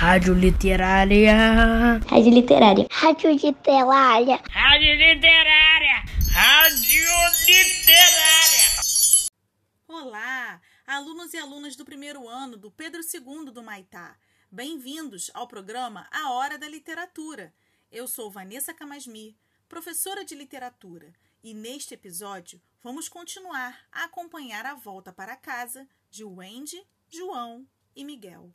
Rádio Literária. Rádio Literária. Rádio Literária. Rádio Literária. Rádio Literária. Olá, alunos e alunas do primeiro ano do Pedro II do Maitá. Bem-vindos ao programa A Hora da Literatura. Eu sou Vanessa Camasmi, professora de literatura, e neste episódio vamos continuar a acompanhar a volta para casa de Wendy, João e Miguel.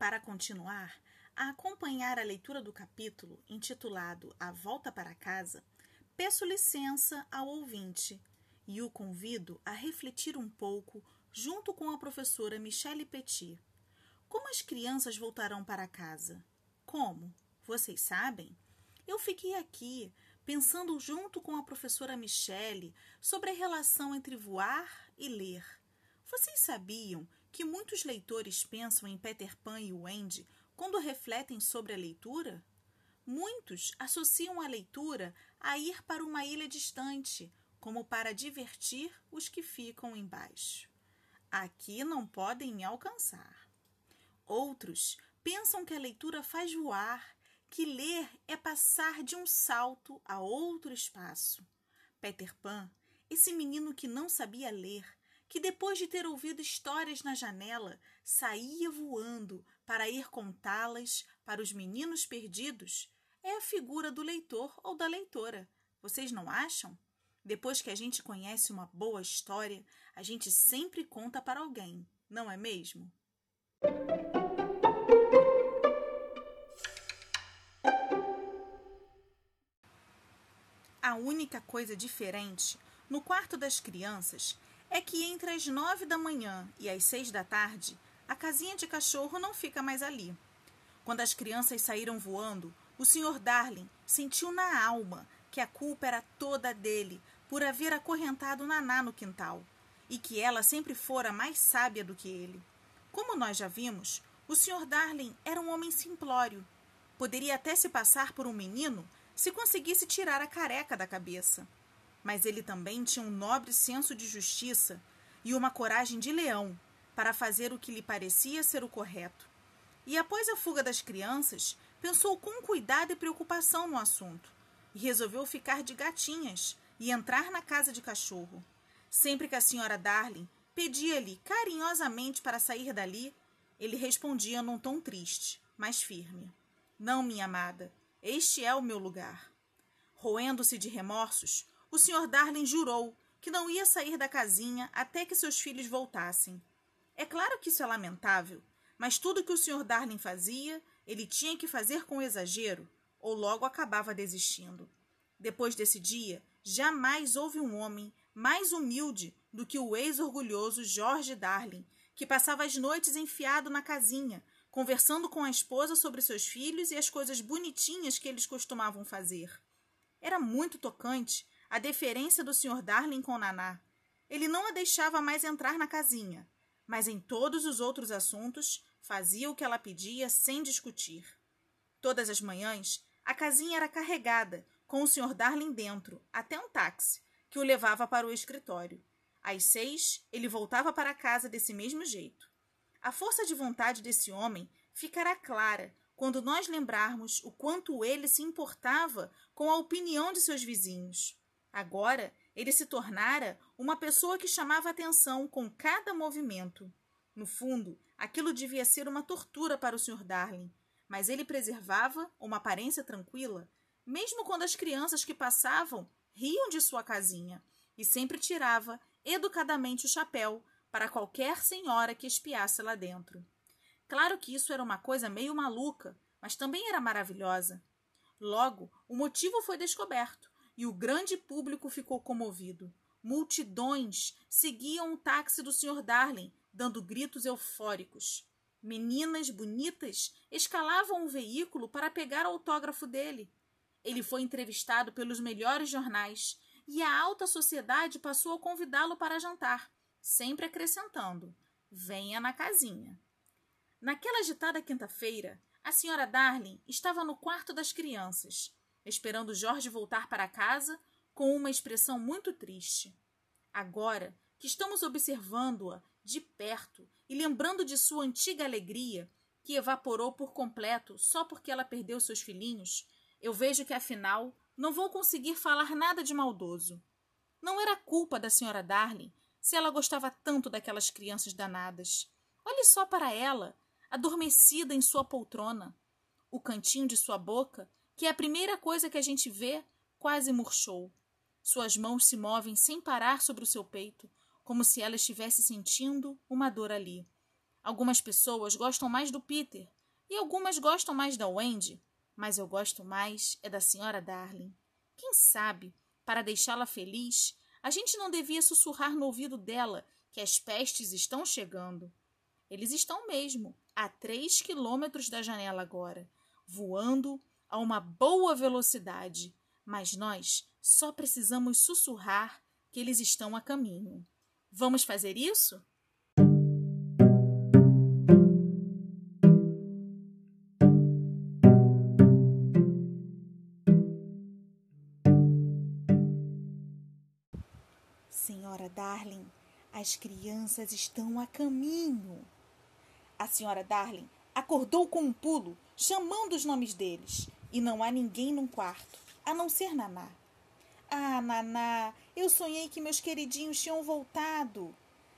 Para continuar a acompanhar a leitura do capítulo intitulado A Volta para Casa, peço licença ao ouvinte e o convido a refletir um pouco junto com a professora Michelle Petit. Como as crianças voltarão para casa? Como? Vocês sabem? Eu fiquei aqui pensando junto com a professora Michelle sobre a relação entre voar e ler. Vocês sabiam que muitos leitores pensam em Peter Pan e Wendy quando refletem sobre a leitura? Muitos associam a leitura a ir para uma ilha distante, como para divertir os que ficam embaixo. Aqui não podem me alcançar. Outros pensam que a leitura faz voar, que ler é passar de um salto a outro espaço. Peter Pan, esse menino que não sabia ler, que depois de ter ouvido histórias na janela, saía voando para ir contá-las para os meninos perdidos, é a figura do leitor ou da leitora. Vocês não acham? Depois que a gente conhece uma boa história, a gente sempre conta para alguém, não é mesmo? A única coisa diferente no quarto das crianças é que entre as nove da manhã e as seis da tarde, a casinha de cachorro não fica mais ali. Quando as crianças saíram voando, o Sr. Darling sentiu na alma que a culpa era toda dele por haver acorrentado Naná no quintal e que ela sempre fora mais sábia do que ele. Como nós já vimos, o Sr. Darling era um homem simplório. Poderia até se passar por um menino se conseguisse tirar a careca da cabeça. Mas ele também tinha um nobre senso de justiça e uma coragem de leão para fazer o que lhe parecia ser o correto. E após a fuga das crianças, pensou com cuidado e preocupação no assunto e resolveu ficar de gatinhas e entrar na casa de cachorro. Sempre que a senhora Darling pedia-lhe carinhosamente para sair dali, ele respondia num tom triste, mas firme: Não, minha amada, este é o meu lugar. Roendo-se de remorsos, o Sr. Darling jurou que não ia sair da casinha até que seus filhos voltassem. É claro que isso é lamentável, mas tudo que o Sr. Darling fazia, ele tinha que fazer com exagero, ou logo acabava desistindo. Depois desse dia, jamais houve um homem mais humilde do que o ex-orgulhoso George Darling, que passava as noites enfiado na casinha, conversando com a esposa sobre seus filhos e as coisas bonitinhas que eles costumavam fazer. Era muito tocante a deferência do Sr. Darling com Naná. Ele não a deixava mais entrar na casinha, mas em todos os outros assuntos fazia o que ela pedia sem discutir. Todas as manhãs, a casinha era carregada, com o Sr. Darling dentro, até um táxi, que o levava para o escritório. Às seis, ele voltava para casa desse mesmo jeito. A força de vontade desse homem ficará clara quando nós lembrarmos o quanto ele se importava com a opinião de seus vizinhos. Agora, ele se tornara uma pessoa que chamava atenção com cada movimento. No fundo, aquilo devia ser uma tortura para o Sr. Darling, mas ele preservava uma aparência tranquila, mesmo quando as crianças que passavam riam de sua casinha, e sempre tirava educadamente o chapéu para qualquer senhora que espiasse lá dentro. Claro que isso era uma coisa meio maluca, mas também era maravilhosa. Logo, o motivo foi descoberto e o grande público ficou comovido. Multidões seguiam o táxi do Sr. Darling, dando gritos eufóricos. Meninas bonitas escalavam o veículo para pegar o autógrafo dele. Ele foi entrevistado pelos melhores jornais e a alta sociedade passou a convidá-lo para jantar sempre acrescentando: venha na casinha. Naquela agitada quinta-feira, a senhora Darling estava no quarto das crianças, esperando Jorge voltar para casa com uma expressão muito triste. Agora, que estamos observando-a de perto e lembrando de sua antiga alegria, que evaporou por completo só porque ela perdeu seus filhinhos, eu vejo que afinal não vou conseguir falar nada de maldoso. Não era culpa da senhora Darling se ela gostava tanto daquelas crianças danadas. Olhe só para ela, adormecida em sua poltrona. O cantinho de sua boca, que é a primeira coisa que a gente vê, quase murchou. Suas mãos se movem sem parar sobre o seu peito, como se ela estivesse sentindo uma dor ali. Algumas pessoas gostam mais do Peter e algumas gostam mais da Wendy, mas eu gosto mais é da senhora Darling. Quem sabe, para deixá-la feliz, a gente não devia sussurrar no ouvido dela que as pestes estão chegando. Eles estão mesmo, a três quilômetros da janela agora, voando a uma boa velocidade, mas nós só precisamos sussurrar que eles estão a caminho. Vamos fazer isso? Senhora Darling, as crianças estão a caminho. A senhora Darling acordou com um pulo, chamando os nomes deles, e não há ninguém no quarto, a não ser Naná. Ah, Naná, eu sonhei que meus queridinhos tinham voltado.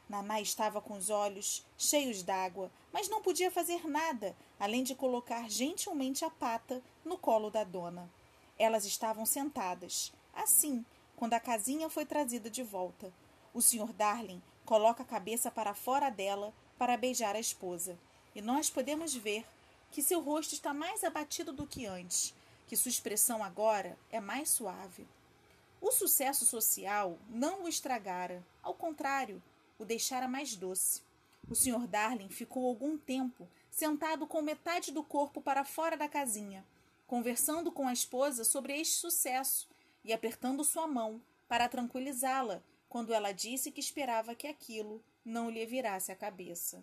Naná estava com os olhos cheios d'água, mas não podia fazer nada, além de colocar gentilmente a pata no colo da dona. Elas estavam sentadas, assim, quando a casinha foi trazida de volta. O Sr. Darling coloca a cabeça para fora dela para beijar a esposa. E nós podemos ver que seu rosto está mais abatido do que antes, que sua expressão agora é mais suave. O sucesso social não o estragara, ao contrário, o deixara mais doce. O Sr. Darling ficou algum tempo sentado com metade do corpo para fora da casinha, conversando com a esposa sobre este sucesso e apertando sua mão para tranquilizá-la quando ela disse que esperava que aquilo não lhe virasse a cabeça.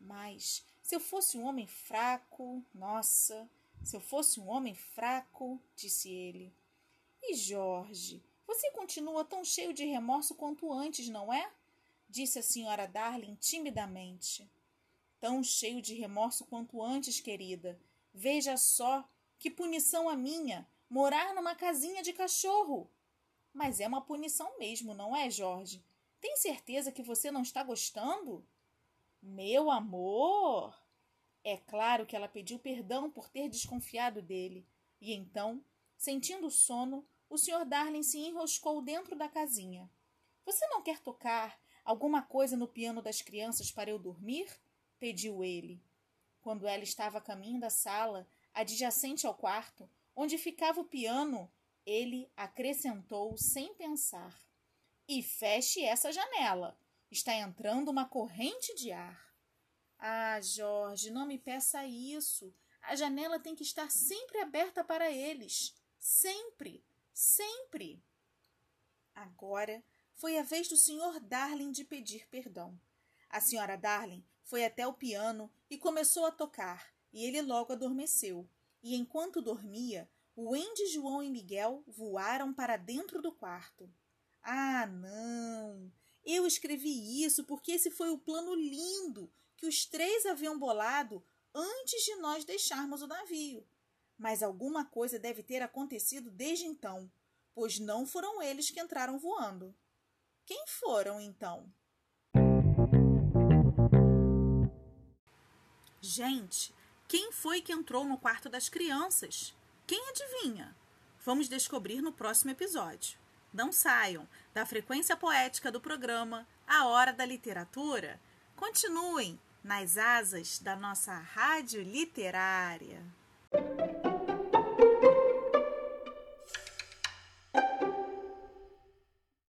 Mas se eu fosse um homem fraco, nossa, se eu fosse um homem fraco, disse ele. E Jorge, você continua tão cheio de remorso quanto antes, não é? disse a senhora Darling timidamente. Tão cheio de remorso quanto antes, querida. Veja só que punição a minha morar numa casinha de cachorro. Mas é uma punição mesmo, não é, Jorge? Tem certeza que você não está gostando? Meu amor! É claro que ela pediu perdão por ter desconfiado dele. E então, sentindo sono, o Sr. Darling se enroscou dentro da casinha. Você não quer tocar alguma coisa no piano das crianças para eu dormir? pediu ele. Quando ela estava a caminho da sala, adjacente ao quarto, onde ficava o piano, ele acrescentou sem pensar: E feche essa janela. Está entrando uma corrente de ar. Ah, Jorge, não me peça isso. A janela tem que estar sempre aberta para eles. Sempre, sempre. Agora foi a vez do Sr. Darling de pedir perdão. A senhora Darling foi até o piano e começou a tocar, e ele logo adormeceu e enquanto dormia, o Andy, João e Miguel voaram para dentro do quarto. Ah, não! Eu escrevi isso porque esse foi o plano lindo que os três haviam bolado antes de nós deixarmos o navio. Mas alguma coisa deve ter acontecido desde então, pois não foram eles que entraram voando. Quem foram então? Gente, quem foi que entrou no quarto das crianças? Quem adivinha? Vamos descobrir no próximo episódio. Não saiam da frequência poética do programa A Hora da Literatura. Continuem nas asas da nossa rádio literária.